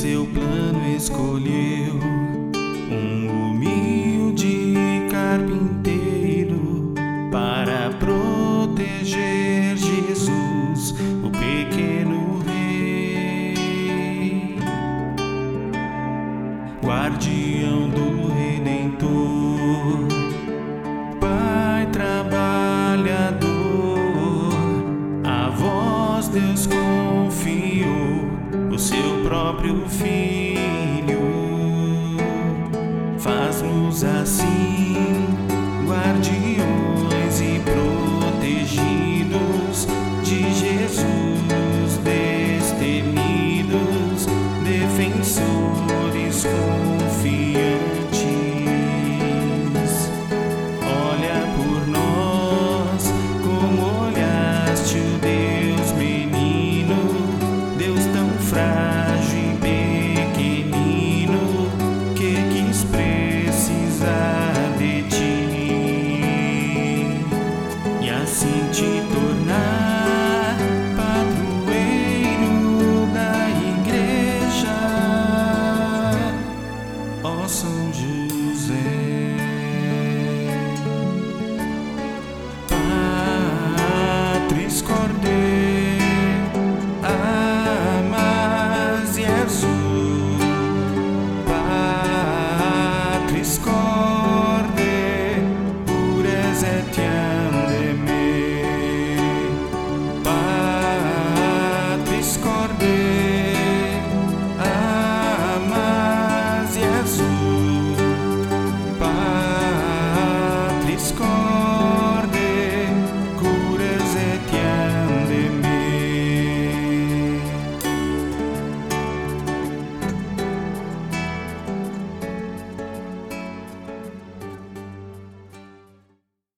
seu plano escolheu um humilde carpinteiro para proteger Jesus, o pequeno rei, guardião do Redentor, Pai trabalhador, a vós Deus confiou o seu próprio Filho. Faz-nos assim, guardiões e protegidos de Jesus, destemidos defensores. assim te tornar padroeiro da igreja, ó São José. Patris Cordeiro, amas Jesus, Patris Cordeiro, pures